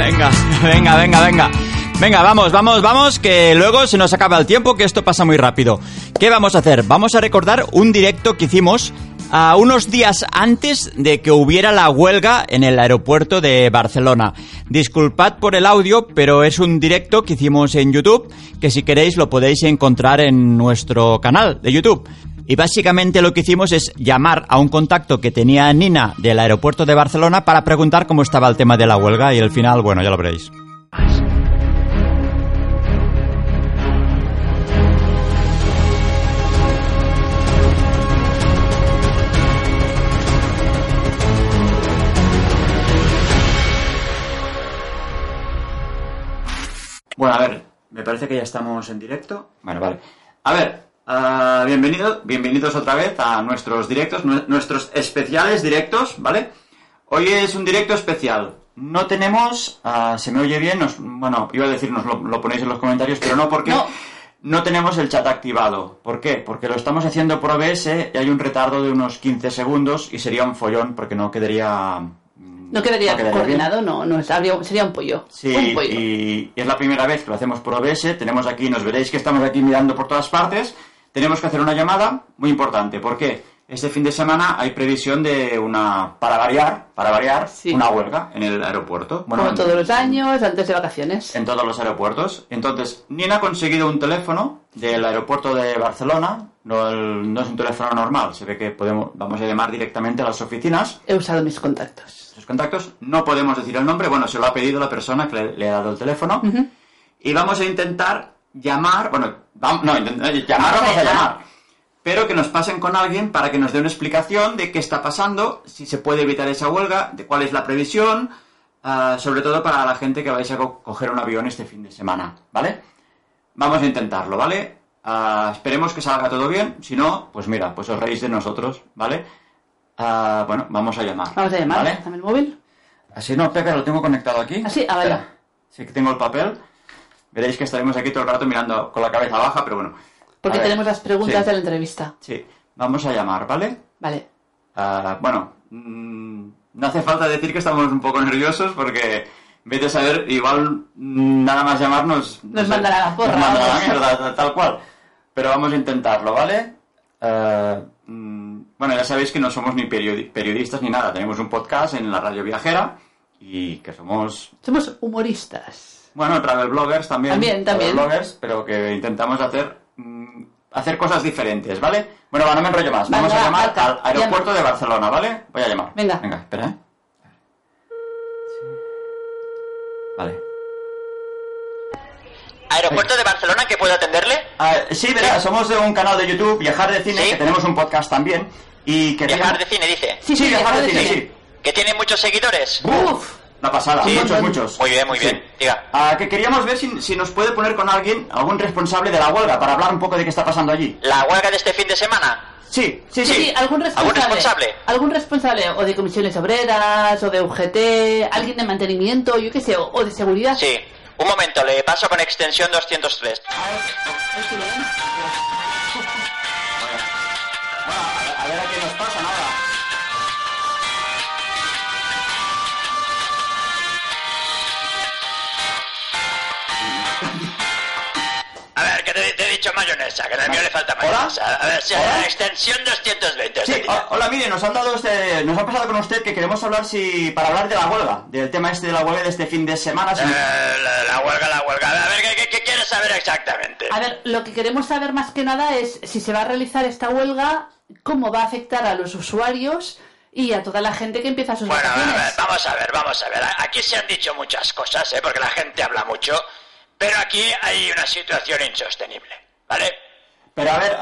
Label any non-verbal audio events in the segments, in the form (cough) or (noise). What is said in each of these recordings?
Venga, (laughs) venga, venga, venga. Venga, vamos, vamos, vamos, que luego se nos acaba el tiempo, que esto pasa muy rápido. ¿Qué vamos a hacer? Vamos a recordar un directo que hicimos a unos días antes de que hubiera la huelga en el aeropuerto de Barcelona. Disculpad por el audio, pero es un directo que hicimos en YouTube, que si queréis lo podéis encontrar en nuestro canal de YouTube. Y básicamente lo que hicimos es llamar a un contacto que tenía Nina del aeropuerto de Barcelona para preguntar cómo estaba el tema de la huelga y al final, bueno, ya lo veréis. Bueno, a ver, me parece que ya estamos en directo. Bueno, vale. A ver, ah, bienvenidos, bienvenidos otra vez a nuestros directos, nue- nuestros especiales directos, ¿vale? Hoy es un directo especial. No tenemos, ah, se me oye bien, nos- bueno, iba a decir, nos lo, lo ponéis en los comentarios, pero no porque No. no tenemos el chat activado. ¿Por qué? Porque lo estamos haciendo por OBS y hay un retardo de unos 15 segundos y sería un follón porque no quedaría... mm, No quedaría bien. coordinado, no, no habría- sería un pollo. Sí, un pollo. y es la primera vez que lo hacemos por OBS. Tenemos aquí, nos veréis que estamos aquí mirando por todas partes. Tenemos que hacer una llamada muy importante. ¿Por qué? Este fin de semana hay previsión de una, para variar, para variar, Sí. una huelga en el aeropuerto. Bueno, Como en- todos los años, antes de vacaciones. En todos los aeropuertos. Entonces, Nina ha conseguido un teléfono del aeropuerto de Barcelona. No, el- no es un teléfono normal. Se ve que podemos, vamos a llamar directamente a las oficinas. He usado mis contactos. Sus contactos. No podemos decir el nombre. Bueno, se lo ha pedido la persona que le, le ha dado el teléfono. Y vamos a intentar llamar. Bueno, vamos, no, llamar Vamos a a llamar. Pero que nos pasen con alguien para que nos dé una explicación de qué está pasando, si se puede evitar esa huelga, de cuál es la previsión, ah, sobre todo para la gente que vais a co- coger un avión este fin de semana, ¿vale? Vamos a intentarlo, ¿vale? Ah, esperemos que salga todo bien, si no, pues mira, pues os reís de nosotros, ¿vale? Ah, bueno, vamos a llamar. Vamos a llamar. ¿vale? Dame el móvil. Así no, espera, lo tengo conectado aquí. ¿Ah, sí? Ah, vale. Espera. Sí que tengo el papel. Veréis que estaremos aquí todo el rato mirando con la cabeza baja, pero bueno. Porque A ver. tenemos las preguntas Sí. de la entrevista. Sí, vamos a llamar, ¿vale? Vale. Ah, bueno, mm, no hace falta decir que estamos un poco nerviosos porque, vete a saber, igual nada más llamarnos... Nos mandará la porra, Nos mandará la vamos. mierda, tal- tal cual. Pero vamos a intentarlo, ¿vale? Ah, mm, bueno, ya sabéis que no somos ni periodi- periodistas ni nada. Tenemos un podcast en la radio viajera y que somos Somos humoristas. Bueno, travel bloggers también. También, también. Travel bloggers, pero que intentamos hacer mm, hacer cosas diferentes, ¿vale? Bueno, va, no me enrollo más. Vamos Venga, a llamar al aeropuerto de Barcelona, ¿vale? Voy a llamar. Venga. Venga, espera, ¿eh? Vale. Aeropuerto de Barcelona, ¿que puedo atenderle? Ah, sí, verá, somos de un canal de YouTube, Viajar de Cine, Sí. que tenemos un podcast también. Y que Viajar de cine, dice. Sí, Sí, sí, Viajar de Cine, cine. sí. ¿Que tiene muchos seguidores? Uf. Una pasada, Sí. muchos, muchos. Muy bien, muy Sí. bien. Diga. Ah, que queríamos ver si, si nos puede poner con alguien, algún responsable de la huelga, para hablar un poco de qué está pasando allí. ¿La huelga de este fin de semana? Sí, sí, Sí, sí. sí, algún responsable. ¿Algún responsable? Algún responsable, o de comisiones obreras, o de UGT, alguien de mantenimiento, yo qué sé, o, o de seguridad. Sí. Un momento, le paso con extensión 203. A mayonesa, que mío le falta ¿Hola? mayonesa. A ver, si ¿Hola? extensión 220. Sí, hola, mire, nos han dado este, nos ha pasado con usted que queremos hablar si para hablar de la huelga, del tema este de la huelga de este fin de semana. si- Eh, la, la huelga, la huelga. A ver, ¿qué, qué, qué quieres saber exactamente? A ver, lo que queremos saber más que nada es si se va a realizar esta huelga, cómo va a afectar a los usuarios y a toda la gente que empieza sus Bueno, a ver, vacaciones. vamos a ver, vamos a ver. Aquí se han dicho muchas cosas, ¿eh? Porque la gente habla mucho. Pero aquí hay una situación insostenible, ¿vale? Pero a ver,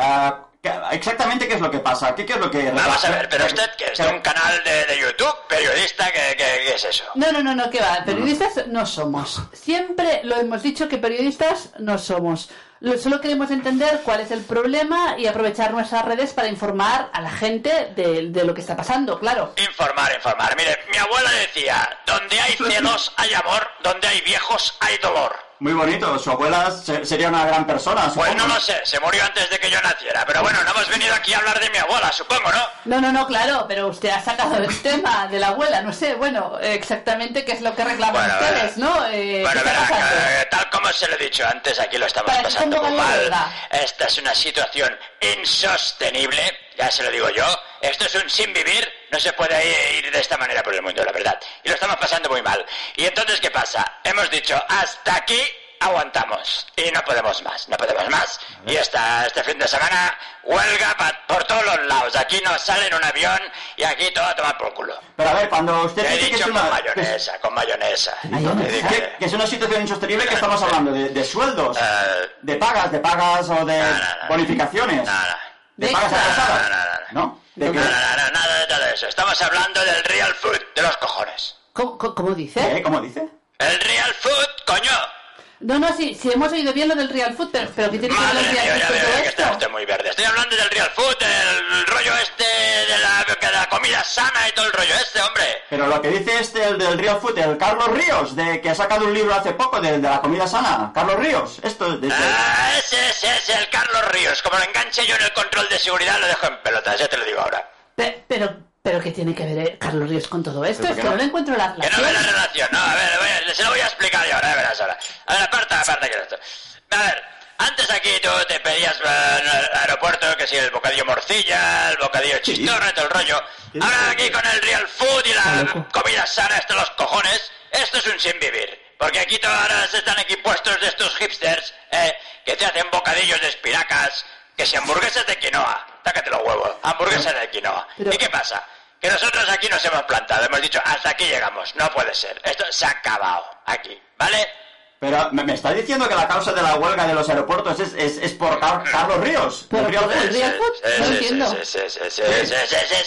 ¿Qué- Exactamente qué es lo que pasa, qué, qué es lo que... Vamos a ver, pero usted que es de un canal de, de YouTube, periodista, ¿qué, qué- qué es eso? No, no, no, no, que va. Periodistas no somos. Siempre lo hemos dicho que periodistas no somos. Lo- Solo queremos entender cuál es el problema y aprovechar nuestras redes para informar a la gente de, de lo que está pasando, claro. Informar, informar. Mire, mi abuela decía, donde hay celos hay amor, donde hay viejos hay dolor. Muy bonito, su abuela se- sería una gran persona, Pues supongo. no lo sé, se murió antes de que yo naciera, pero bueno, no hemos venido aquí a hablar de mi abuela, supongo, ¿no? No, no, no, claro, pero usted ha sacado el (laughs) tema de la abuela, no sé, bueno, exactamente qué es lo que reclaman Bueno, ustedes, bueno. ¿no? Eh, Bueno, ¿qué está verá, que, tal como se lo he dicho antes, aquí lo estamos Para pasando muy mal. Esta es una situación insostenible, ya se lo digo yo. Esto es un sin vivir, no se puede ir de esta manera por el mundo, la verdad. Y lo estamos pasando muy mal. Y entonces, ¿qué pasa? Hemos dicho, hasta aquí aguantamos. Y no podemos más, no podemos más. Y esta, este fin de semana, huelga pa- por todos los lados. Aquí no sale en un avión y aquí todo a tomar por culo. Pero a ver, cuando usted Te he dice que es dicho una... con que es- mayonesa, con mayonesa. Mayonesa. Que, que es una situación insostenible que estamos hablando de, de sueldos, Eh, de pagas, de pagas o de No, no, no. bonificaciones, de pagas atrasadas, No, no, no, ¿no? De No, que, no, no, no, nada de todo eso. Estamos hablando del real food, de los cojones. ¿Cómo, cómo- cómo dice? ¿Qué? ¿Cómo dice? El real food, coño. No, no, sí, sí hemos oído bien lo del real food, pero, pero ¿qué tiene que ver el real food todo que está esto? usted muy verde. Estoy hablando del real food, del rollo este de la, de la comida sana y todo el rollo este, hombre. Pero lo que dice este, el del Real Food, el Carlos Ríos, de que ha sacado un libro hace poco de, de la comida sana. Carlos Ríos, esto es de... Ah, ese, ese es el Carlos Ríos. Como lo enganche yo en el control de seguridad, lo dejo en pelotas, ya te lo digo ahora. Pe- Pero, pero ¿qué tiene que ver eh, Carlos Ríos con todo esto? ¿Pero Es que no le encuentro la Que no ve la relación. relación. No, a ver, a- se lo voy a explicar yo ahora, ya verás ahora. A ver, aparta, aparta que esto. A ver, antes aquí tú te pedías eh, en el aeropuerto que si el bocadillo morcilla, el bocadillo chistorra todo el rollo. ¿Qué Ahora aquí con el real food y la comida sana hasta los cojones, esto es un sin vivir. Porque aquí to- ahora se están aquí puestos de estos hipsters, eh, que te hacen bocadillos de espinacas, que si hamburguesas de quinoa, tácate los huevos, hamburguesas de quinoa. ¿Y qué pasa? que nosotros aquí nos hemos plantado, hemos dicho, hasta aquí llegamos, no puede ser, esto se ha acabado aquí, ¿vale? Pero me, me está diciendo que la causa de la huelga de los aeropuertos es, es, es por Car Carlos Ríos. ¿Pero Ríos sí, no entiendo. Sí, sí, sí, sí,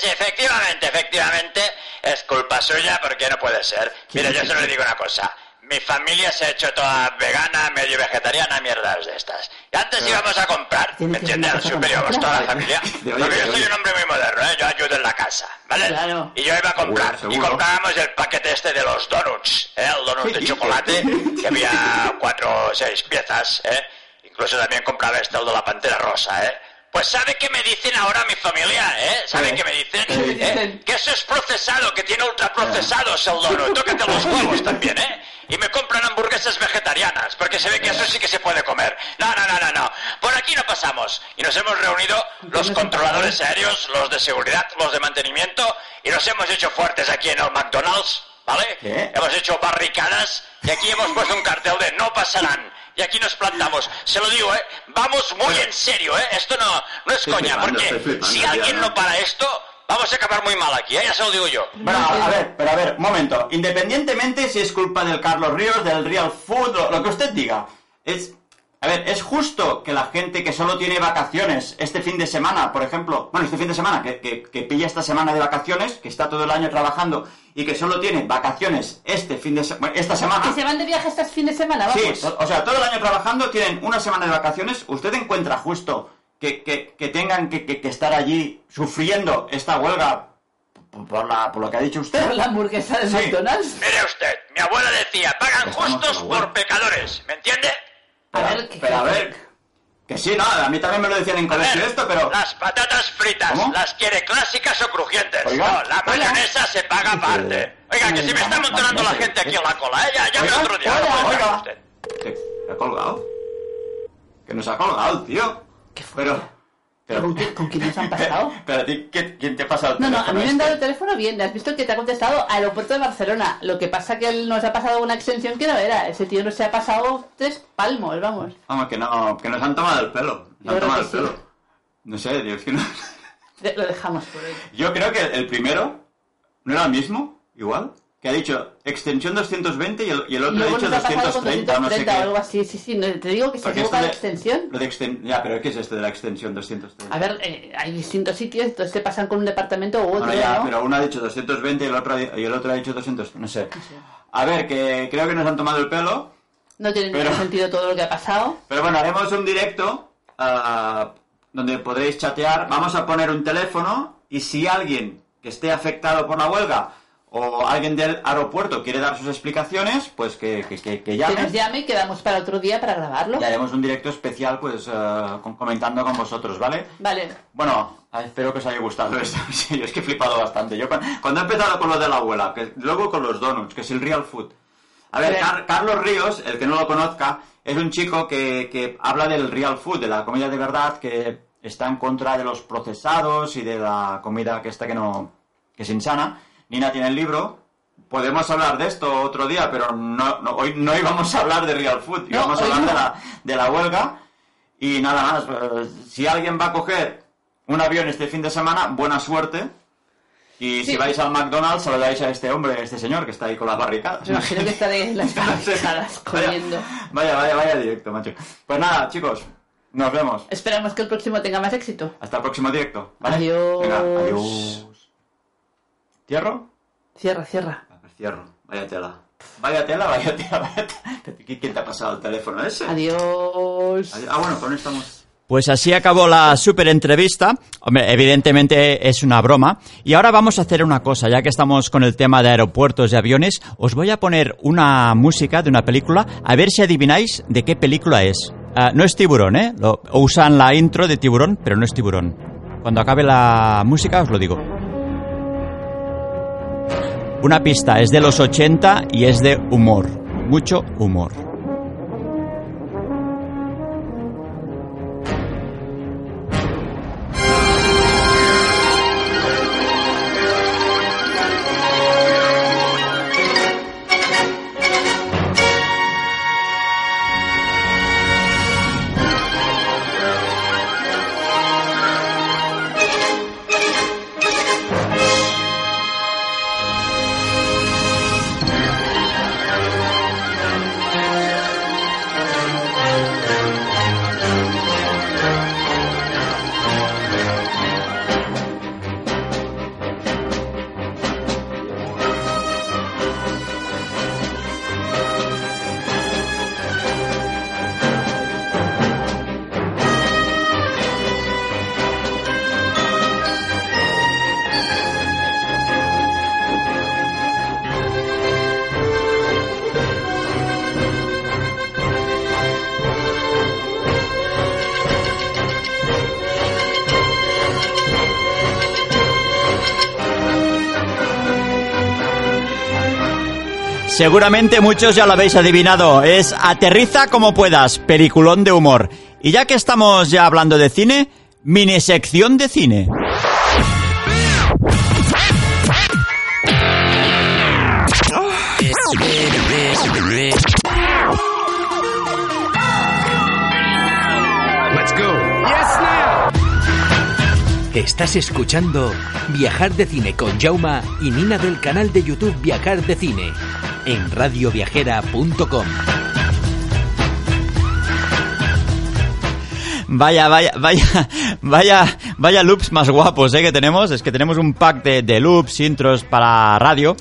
efectivamente, efectivamente, es culpa suya porque no puede ser. Mira, yo solo le digo una cosa. Mi familia se ha hecho toda vegana, medio vegetariana, mierdas de estas. Y antes íbamos a comprar, ¿me entiendes? Al super íbamos toda la familia. (laughs) Oye, Porque yo oye. soy un hombre muy moderno, ¿eh? Yo ayudo en la casa, ¿vale? Claro. Y yo iba a comprar. Seguro, Y comprábamos el paquete este de los donuts, ¿eh? El donut ¿Qué de chocolate, (laughs) que había cuatro o seis piezas, ¿eh? Incluso también compraba este el de la pantera rosa, ¿eh? Pues ¿sabe qué me dicen ahora mi familia, eh? ¿Sabe ¿Qué? me dicen? ¿Eh? Que eso es procesado, que tiene ultraprocesados el donut. (laughs) Tócate los huevos también, ¿eh? Y me compran hamburguesas vegetarianas, porque se ve que eso sí que se puede comer. No, no, no, no, no. Por aquí no pasamos. Y nos hemos reunido los controladores aéreos, los de seguridad, los de mantenimiento, y nos hemos hecho fuertes aquí en el McDonald's, ¿vale? Hemos hecho barricadas y aquí hemos puesto un cartel de no pasarán. Y aquí nos plantamos. Se lo digo, ¿eh? Vamos muy en serio, ¿eh? Esto no, no es Estoy coña, flipando, porque si ya, alguien ¿no? no para esto, vamos a acabar muy mal aquí, ¿eh? Ya se lo digo yo. Bueno, a, a ver, pero a ver, un momento. Independientemente si es culpa del Carlos Ríos, del Real Food, lo, lo que usted diga, es... A ver, ¿es justo que la gente que solo tiene vacaciones este fin de semana, por ejemplo, bueno, este fin de semana, que, que, que pilla esta semana de vacaciones, que está todo el año trabajando y que solo tiene vacaciones este fin de semana, esta semana... Que se van de viaje este fin de semana, vamos. Sí, o sea, todo el año trabajando, tienen una semana de vacaciones. ¿Usted encuentra justo que, que- que tengan que, que- que estar allí sufriendo esta huelga por, la, por lo que ha dicho usted? Por la hamburguesa de Sí. McDonald's. Mire usted, mi abuela decía, pagan Estamos justos por pecadores, ¿me entiende? A ver, ¿qué- pero a ver, que sí, no, a mí también me lo decían en colegio esto, pero... las patatas fritas, ¿Cómo? ¿las quiere clásicas o crujientes? Oiga, no, la mayonesa se paga aparte. Oiga, que si me está Vamos, amontonando la gente aquí en la cola, ¿eh? Ya, ya Oiga, me otro día. oiga, oiga. ¿Se ha colgado? Que nos ha colgado, tío. ¿Qué fue? Pero... ¿Pero ¿Con, quién, con quién nos han pasado? (laughs) Pero a ti, ¿quién, te ha pasado el No, no, a teléfono mí me han dado el teléfono bien. Has visto que te ha contestado aeropuerto de Barcelona. Lo que pasa que él nos ha pasado una extensión que no era. Ese tío nos ha pasado tres palmos, vamos. Vamos, que no, que nos han tomado el pelo. Nos Yo han creo tomado que el sí. pelo. No sé, es que no... (laughs) Lo dejamos por hoy. Yo creo que el primero no era el mismo, igual. Que ha dicho extensión 220 y el, y el otro ha dicho nos ha con 230 o no sé 230 o qué. algo así. Sí, sí, te digo que se equivoca la extensión. Lo de exten- ya, pero ¿qué es esto de la extensión 230? A ver, eh, hay distintos sitios, entonces te pasan con un departamento u otro, Bueno, ya, ¿no? pero uno ha dicho 220 y el otro, y el otro ha dicho 200, no sé. A ver, que creo que nos han tomado el pelo, No tiene Pero- ningún sentido todo lo que ha pasado. pero bueno, haremos un directo ah, donde podréis chatear. Vamos a poner un teléfono y si alguien que esté afectado por la huelga o alguien del aeropuerto quiere dar sus explicaciones, pues que, que, que, que Que llame. nos llame y quedamos para otro día para grabarlo. Y haremos un directo especial, pues, con- comentando con vosotros, ¿vale? Vale. Bueno, espero que os haya gustado (laughs) esto. Sí, yo es que he flipado bastante. Yo cu- cuando he empezado con lo de la abuela, que luego con los donuts, que es el real food. A ver. Car- Carlos Ríos, el que no lo conozca, es un chico que, que habla del real food, de la comida de verdad, que está en contra de los procesados y de la comida que está que no que es insana. Nina tiene el libro. Podemos hablar de esto otro día, pero no, no- hoy no íbamos a hablar de real food, No, íbamos a hoy hablar de no. la, de la huelga. Y nada más, eh, si alguien va a coger un avión este fin de semana, buena suerte. Y si vais al McDonald's, saludáis a este hombre, a este señor que está ahí con las barricadas. Me imagino que estaré (laughs) en las barricadas (laughs) comiendo. Vaya, vaya, vaya directo, macho. Pues nada, chicos, nos vemos. Esperamos que el próximo tenga más éxito. Hasta el próximo directo. ¿vale? Adiós. Venga, adiós. ¿Cierro? Cierra, cierra. A ver, cierro. Vaya tela. Vaya tela, vaya tela, vaya tela. (laughs) ¿Quién te ha pasado el teléfono ese? Adiós. Ah, bueno, con esto estamos. Pues así acabó la super entrevista. Hombre, evidentemente es una broma. Y ahora vamos a hacer una cosa, ya que estamos con el tema de aeropuertos y aviones, os voy a poner una música de una película, a ver si adivináis de qué película es. Ah, no es tiburón, ¿eh? Lo- usan la intro de tiburón, pero no es tiburón. Cuando acabe la música os lo digo. Una pista, es de los 80 y es de humor. Mucho humor. Seguramente muchos ya lo habéis adivinado. Es Aterriza como puedas, peliculón de humor. Y ya que estamos ya hablando de cine, mini sección de cine. Estás escuchando Viajar de Cine con Jauma y Nina del canal de YouTube Viajar de Cine en radioviajera.com. Vaya, vaya, vaya, vaya, vaya loops más guapos ¿eh? que tenemos. Es que tenemos un pack de, de loops, intros para radio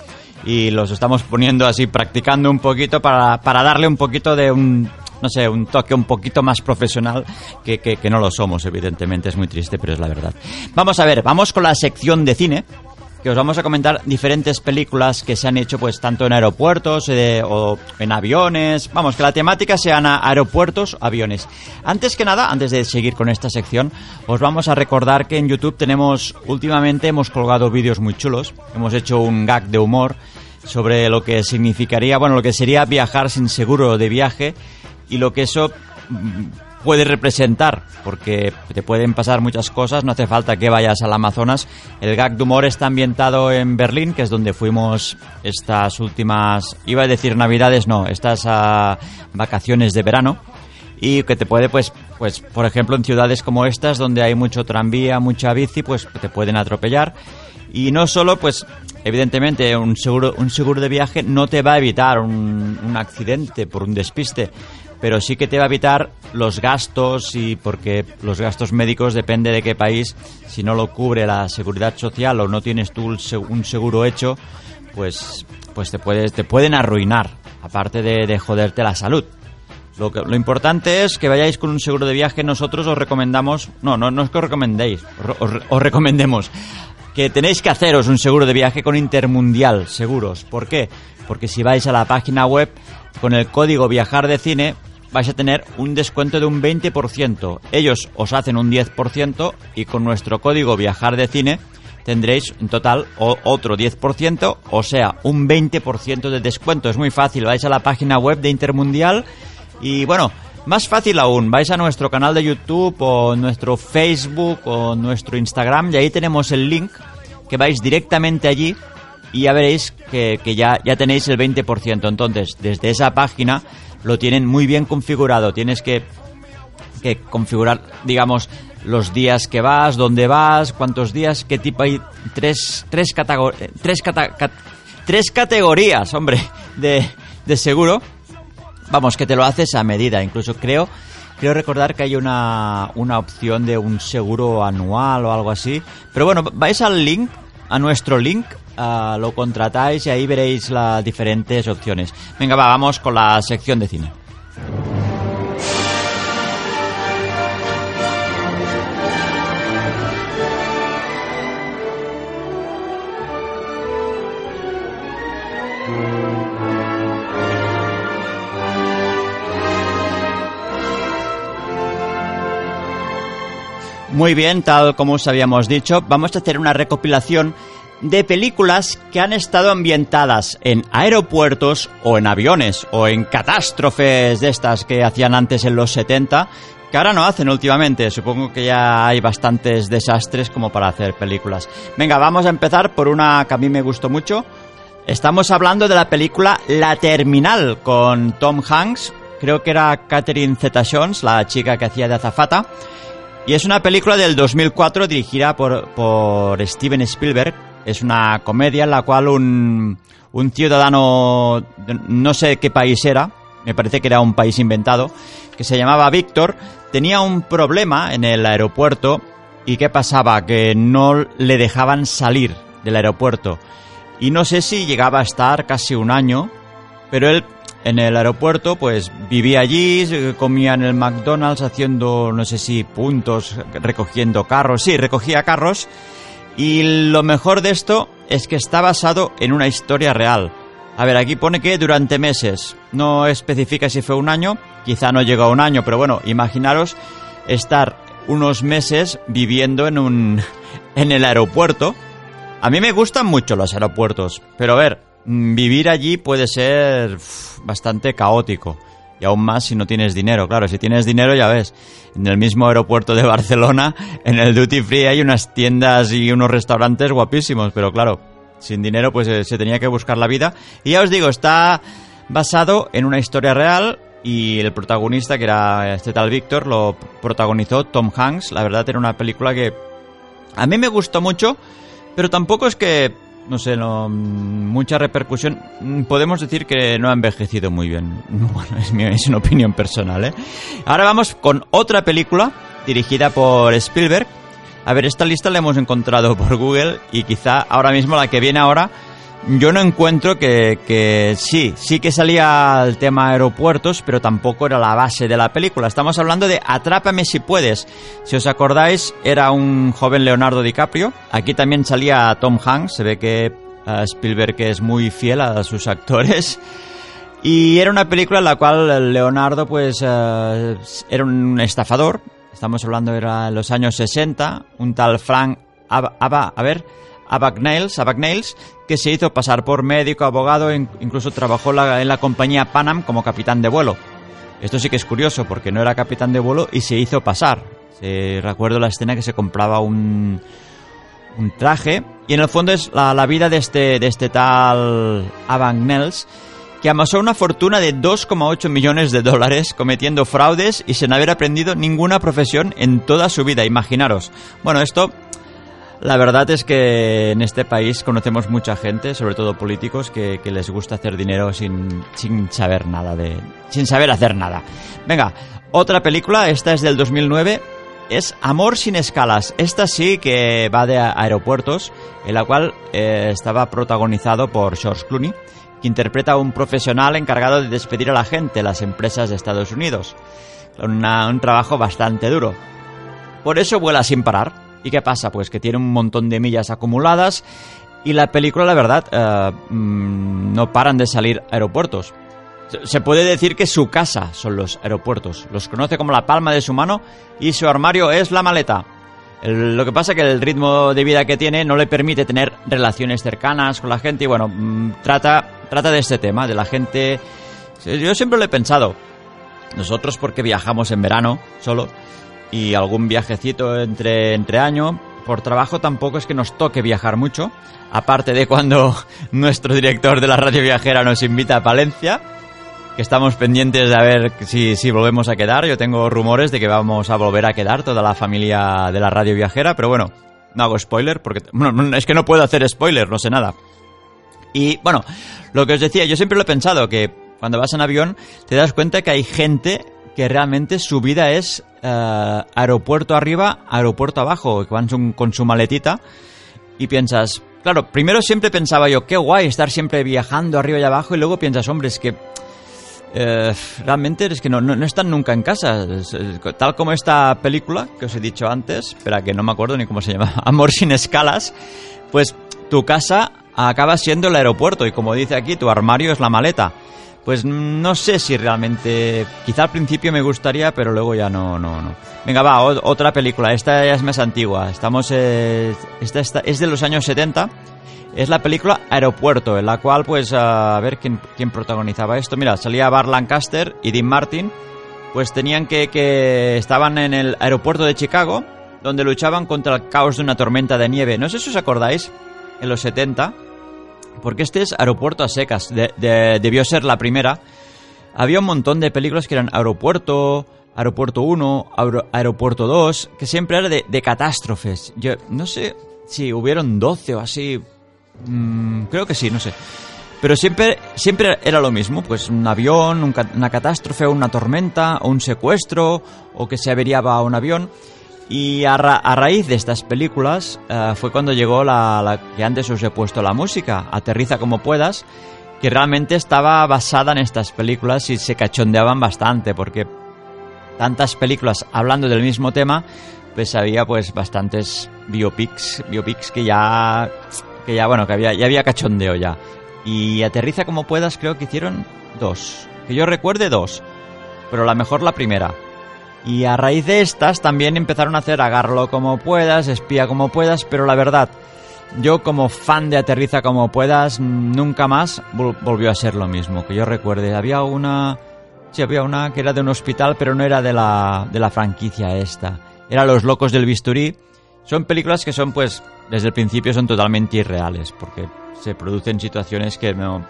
y los estamos poniendo así, practicando un poquito para, para darle un poquito de un, no sé, un toque un poquito más profesional que, que, que no lo somos, evidentemente. Es muy triste, pero es la verdad. Vamos a ver, vamos con la sección de cine que os vamos a comentar diferentes películas que se han hecho pues tanto en aeropuertos eh, o en aviones. Vamos, que la temática sean aeropuertos, aviones. Antes que nada, antes de seguir con esta sección, os vamos a recordar que en YouTube tenemos, últimamente hemos colgado vídeos muy chulos. Hemos hecho un gag de humor sobre lo que significaría, bueno, lo que sería viajar sin seguro de viaje y lo que eso mm, puede representar, porque te pueden pasar muchas cosas, no hace falta que vayas al Amazonas. El gag de humor está ambientado en Berlín, que es donde fuimos estas últimas, iba a decir navidades, no, estas ah, vacaciones de verano. Y que te puede, pues, pues, por ejemplo, en ciudades como estas, donde hay mucho tranvía, mucha bici, pues te pueden atropellar. Y no solo, pues, evidentemente, un seguro, un seguro de viaje no te va a evitar un, un accidente por un despiste, pero sí que te va a evitar los gastos y porque los gastos médicos depende de qué país, si no lo cubre la seguridad social o no tienes tú un seguro hecho, pues, pues te, puedes, te pueden arruinar, aparte de, de joderte la salud. Lo, que, lo importante es que vayáis con un seguro de viaje. Nosotros os recomendamos, no, no, no es que os recomendéis, os, os recomendemos que tenéis que haceros un seguro de viaje con Intermundial Seguros. ¿Por qué? Porque si vais a la página web con el código Viajar de Cine vais a tener un descuento de un 20%. Ellos os hacen un 10% y con nuestro código Viajar de Cine tendréis en total otro 10%, o sea, un 20% de descuento. Es muy fácil, vais a la página web de Intermundial y bueno, más fácil aún, vais a nuestro canal de YouTube o nuestro Facebook o nuestro Instagram y ahí tenemos el link que vais directamente allí y ya veréis que, ya, ya tenéis el 20%. Entonces, desde esa página lo tienen muy bien configurado. Tienes que, que configurar, digamos, los días que vas, dónde vas, cuántos días, qué tipo hay. Tres, tres, tres, tres categorías, hombre, de, de seguro. Vamos, que te lo haces a medida. Incluso creo creo recordar que hay una, una opción de un seguro anual o algo así. Pero bueno, vais al link, a nuestro link, uh, lo contratáis y ahí veréis las diferentes opciones. Venga, va, vamos con la sección de cine. Muy bien, tal como os habíamos dicho, vamos a hacer una recopilación de películas que han estado ambientadas en aeropuertos o en aviones o en catástrofes de estas que hacían antes en los 70, que ahora no hacen últimamente. Supongo que ya hay bastantes desastres como para hacer películas. Venga, vamos a empezar por una que a mí me gustó mucho. Estamos hablando de la película La Terminal con Tom Hanks. Creo que era Catherine Zeta-Jones, la chica que hacía de azafata. Y es una película del 2004 dirigida por, por Steven Spielberg. Es una comedia en la cual un, un ciudadano, no sé qué país era, me parece que era un país inventado, que se llamaba Víctor, tenía un problema en el aeropuerto y ¿qué pasaba? Que no le dejaban salir del aeropuerto. Y no sé si llegaba a estar casi un año, pero él en el aeropuerto, pues vivía allí, comía en el McDonald's haciendo, no sé si puntos, recogiendo carros, sí, recogía carros. Y lo mejor de esto es que está basado en una historia real. A ver, aquí pone que durante meses. No especifica si fue un año, quizá no llegó a un año, pero bueno, imaginaros estar unos meses viviendo en un (laughs) en el aeropuerto. A mí me gustan mucho los aeropuertos, pero a ver, vivir allí puede ser bastante caótico. Y aún más si no tienes dinero. Claro, si tienes dinero ya ves. En el mismo aeropuerto de (laughs) Barcelona, en el Duty Free hay unas tiendas y unos restaurantes guapísimos. Pero claro, sin dinero pues eh, se tenía que buscar la vida. Y ya os digo, está basado en una historia real. Y el protagonista, que era este tal Víctor, lo protagonizó Tom Hanks. La verdad era una película que a mí me gustó mucho. Pero tampoco es que no sé, no, mucha repercusión. Podemos decir que no ha envejecido muy bien. (laughs) Bueno, es, una opinión personal, ¿eh? Ahora vamos con otra película dirigida por Spielberg. A ver, esta lista la hemos encontrado por Google y quizá ahora mismo la que viene ahora yo no encuentro que, que, sí, sí que salía el tema aeropuertos, pero tampoco era la base de la película. Estamos hablando de Atrápame si puedes. Si os acordáis, era un joven Leonardo DiCaprio. Aquí también salía Tom Hanks. Se ve que uh, Spielberg es muy fiel a sus actores. Y era una película en la cual Leonardo, pues, uh, era un estafador. Estamos hablando de los años 60. Un tal Frank a ver, Abagnales, que se hizo pasar por médico, abogado, incluso trabajó en la compañía Panam como capitán de vuelo. Esto sí que es curioso porque no era capitán de vuelo y se hizo pasar. recuerdo la escena que se compraba un, un traje y en el fondo es la, vida de este, de este tal Abagnales que amasó una fortuna de 2,8 millones de dólares cometiendo fraudes y sin haber aprendido ninguna profesión en toda su vida, imaginaros. Bueno, esto La verdad es que en este país conocemos mucha gente, sobre todo políticos, que, les gusta hacer dinero sin, sin saber nada de. sin saber hacer nada. Venga, otra película, esta es del 2009, es Amor sin escalas. Esta sí que va de aeropuertos, en la cual eh, estaba protagonizado por George Clooney, que interpreta a un profesional encargado de despedir a la gente en las empresas de Estados Unidos. Una- un trabajo bastante duro. Por eso vuela sin parar. ¿Y qué pasa? Pues que tiene un montón de millas acumuladas y la película, la verdad, eh, mm, no paran de salir aeropuertos. Se- puede decir que su casa son los aeropuertos. Los conoce como la palma de su mano y su armario es la maleta. Lo que pasa es que el ritmo de vida que tiene no le permite tener relaciones cercanas con la gente y bueno, mm, trata, trata de este tema, de la gente... Yo siempre lo he pensado. Nosotros porque viajamos en verano solo y algún viajecito entre, entre año. Por trabajo tampoco es que nos toque viajar mucho, aparte de cuando (laughs) nuestro director de la radio viajera nos invita a Palencia, que estamos pendientes de a ver si, si volvemos a quedar. Yo tengo rumores de que vamos a volver a quedar toda la familia de la radio viajera, pero bueno, no hago spoiler porque bueno, es que no puedo hacer spoiler, no sé nada. Y bueno, lo que os decía, yo siempre lo he pensado que cuando vas en avión te das cuenta que hay gente que realmente su vida es eh, aeropuerto arriba, aeropuerto abajo, van con su maletita y piensas, claro, primero siempre pensaba yo, qué guay estar siempre viajando arriba y abajo y luego piensas, hombre, es que eh, realmente es que no, no, no están nunca en casa. Tal como esta película que os he dicho antes, espera que no me acuerdo ni cómo se llama, (laughs) Amor sin escalas, pues tu casa acaba siendo el aeropuerto y como dice aquí, tu armario es la maleta. Pues no sé si realmente, quizá al principio me gustaría, pero luego ya no, no, no. Venga, va, otra película, esta ya es más antigua, estamos, eh, esta, esta es de los años 70 es la película Aeropuerto, en la cual, pues, a ver quién, quién protagonizaba esto. Mira, salía Bar Lancaster y Dean Martin, pues tenían que, que estaban en el aeropuerto de Chicago, donde luchaban contra el caos de una tormenta de nieve. No sé si os acordáis, en los 70, porque este es Aeropuerto a secas, de- de- debió ser la primera. Había un montón de películas que eran Aeropuerto, Aeropuerto 1, Aero- Aeropuerto 2, que siempre era de, catástrofes. Yo no sé si hubieron 12 o así. Mm, creo que sí, no sé. Pero siempre, siempre era lo mismo, pues un avión, una catástrofe, una tormenta, un secuestro, o que se averiaba un avión. Y a, ra- a raíz de estas películas eh, fue cuando llegó la, la que antes os he puesto la música, Aterriza como puedas, que realmente estaba basada en estas películas y se cachondeaban bastante, porque tantas películas hablando del mismo tema, pues había pues bastantes biopics, biopics que ya que ya bueno, que había ya había cachondeo ya. Y aterriza como puedas, creo que hicieron dos, que yo recuerde dos, pero la mejor la primera. Y a raíz de estas también empezaron a hacer agarlo como puedas, espía como puedas, pero la verdad, yo como fan de Aterriza como puedas, nunca más vol- volvió a ser lo mismo. Que yo recuerde, había una... Sí, había una que era de un hospital, pero no era de la, de la franquicia esta. Era Los Locos del Bisturí. Son películas que son, pues, desde el principio son totalmente irreales, porque se producen situaciones que no,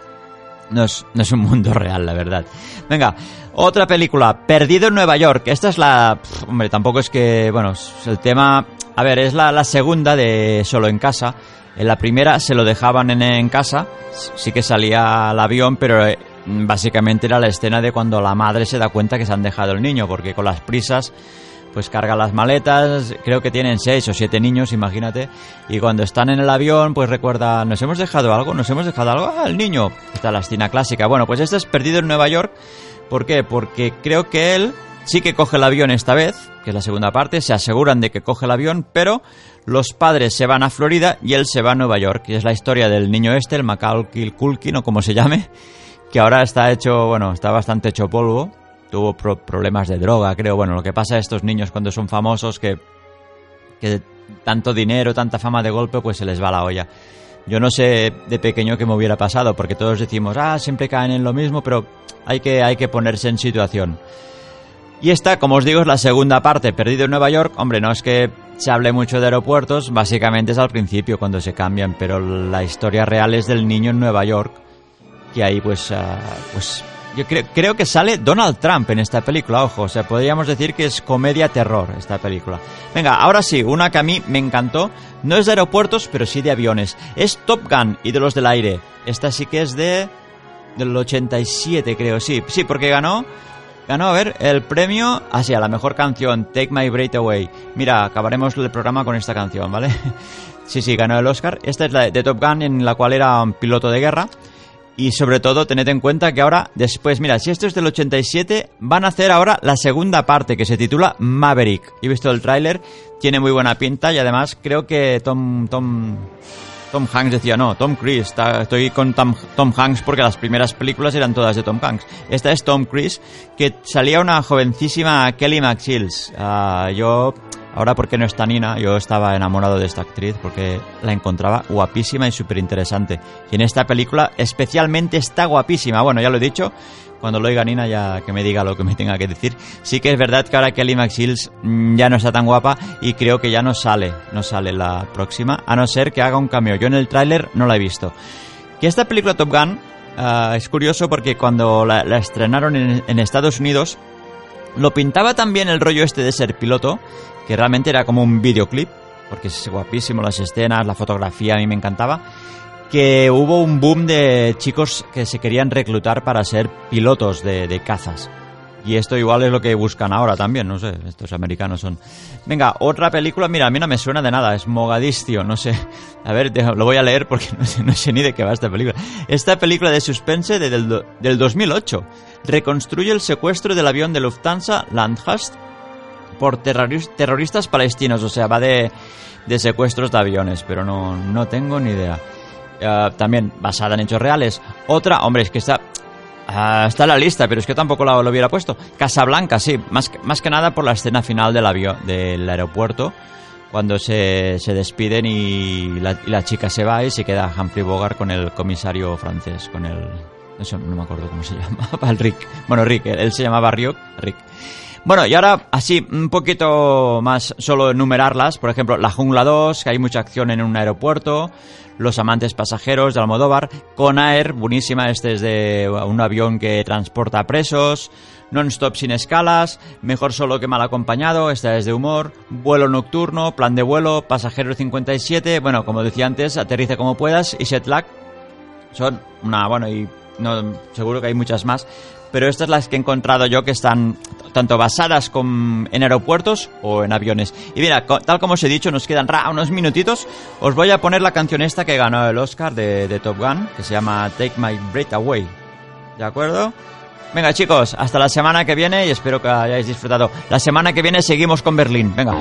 no es, no es un mundo real, la verdad. Venga, otra película, Perdido en Nueva York. Esta es la... hombre, tampoco es que... Bueno, es el tema... A ver, es la, la segunda de Solo en Casa. En la primera se lo dejaban en, en casa. Sí que salía el avión, pero eh, básicamente era la escena de cuando la madre se da cuenta que se han dejado el niño, porque con las prisas pues carga las maletas, creo que tienen seis o siete niños, imagínate, y cuando están en el avión, pues recuerda, ¿nos hemos dejado algo? ¿Nos hemos dejado algo? Ah, el niño. Está la escena clásica. Bueno, pues este es perdido en Nueva York. ¿Por qué? Porque creo que él sí que coge el avión esta vez, que es la segunda parte, se aseguran de que coge el avión, pero los padres se van a Florida y él se va a Nueva York. Y es la historia del niño este, el Macaulay Culkin o como se llame, que ahora está hecho, bueno, está bastante hecho polvo. Tuvo pro- problemas de droga, creo. Bueno, lo que pasa a estos niños cuando son famosos que, que tanto dinero, tanta fama de golpe, pues se les va la olla. Yo no sé de pequeño qué me hubiera pasado, porque todos decimos, ah, siempre caen en lo mismo, pero hay que, hay que ponerse en situación. Y esta, como os digo, es la segunda parte, Perdido en Nueva York. Hombre, no es que se hable mucho de aeropuertos, básicamente es al principio cuando se cambian, pero la historia real es del niño en Nueva York, que ahí pues, ah, pues Yo creo, creo que sale Donald Trump en esta película, ojo, o sea, podríamos decir que es comedia terror esta película. Venga, ahora sí, una que a mí me encantó, no es de aeropuertos, pero sí de aviones. Es Top Gun y de los del aire. Esta sí que es de del 87, creo, sí, sí, porque ganó ganó, a ver, el premio hacia la mejor canción, Take My Breath Away. Mira, acabaremos el programa con esta canción, ¿vale? (laughs) sí, sí, ganó el Oscar. Esta es la de Top Gun, en la cual era un piloto de guerra. Y sobre todo, tened en cuenta que ahora, después, mira, si esto es del 87, van a hacer ahora la segunda parte que se titula Maverick. He visto el tráiler, tiene muy buena pinta y además creo que Tom, Tom, Tom Hanks decía, no, Tom Cruise, estoy con Tom, Tom, Hanks porque las primeras películas eran todas de Tom Hanks. Esta es Tom Cruise, que salía una jovencísima Kelly McShields. Uh, yo Ahora porque no está Nina, yo estaba enamorado de esta actriz porque la encontraba guapísima y súper interesante. Y en esta película especialmente está guapísima. Bueno, ya lo he dicho, cuando lo oiga Nina ya que me diga lo que me tenga que decir. Sí que es verdad que ahora Kelly McShields mm, ya no está tan guapa y creo que ya no sale, no sale la próxima, a no ser que haga un cambio. Yo en el tráiler no la he visto. Que esta película Top Gun uh, es curioso porque cuando la, la estrenaron en, en Estados Unidos lo pintaba también el rollo este de ser piloto que realmente era como un videoclip, porque es guapísimo las escenas, la fotografía, a mí me encantaba, que hubo un boom de chicos que se querían reclutar para ser pilotos de, cazas. Y esto igual es lo que buscan ahora también, no sé, estos americanos son. Venga, otra película, mira, a mí no me suena de nada, es Mogadiscio, no sé. A ver, lo voy a leer porque (laughs) no sé, ni de qué va esta película. Esta película de suspense del, del 2008 reconstruye el secuestro del avión de Lufthansa Landhast por terroristas palestinos, o sea, va de, de secuestros de aviones, pero no, no tengo ni idea. Uh, también basada en hechos reales. Otra, hombre, es que está, uh, está en la lista, pero es que tampoco lo, lo hubiera puesto. Casablanca, sí, más, más que nada por la escena final del avión, del aeropuerto, cuando se, se despiden y la, la, chica se va y se queda Humphrey Bogart con el comisario francés, con el... No, no me acuerdo cómo se (laughs) llamaba, el Rick. Bueno, Rick, él, él se llamaba Rick. Rick. Bueno, y ahora así un poquito más solo enumerarlas. Por ejemplo, La Jungla 2, que hay mucha acción en un aeropuerto. Los amantes pasajeros de Almodóvar. Con Air, buenísima, este es de un avión que transporta presos. Non-stop sin escalas. Mejor solo que mal acompañado, esta es de humor. Vuelo nocturno, plan de vuelo, pasajero 57. Bueno, como decía antes, aterrice como puedas. Y Setlack son una, bueno, y no, seguro que hay muchas más pero estas las que he encontrado yo que están tanto basadas en aeropuertos o en aviones. Y mira, tal como os he dicho, nos quedan unos minutitos. Os voy a poner la canción esta que ganó el Oscar de, de Top Gun, que se llama Take My Breath Away. ¿De acuerdo? Venga chicos, hasta la semana que viene y espero que hayáis disfrutado. La semana que viene seguimos con Berlín. Venga.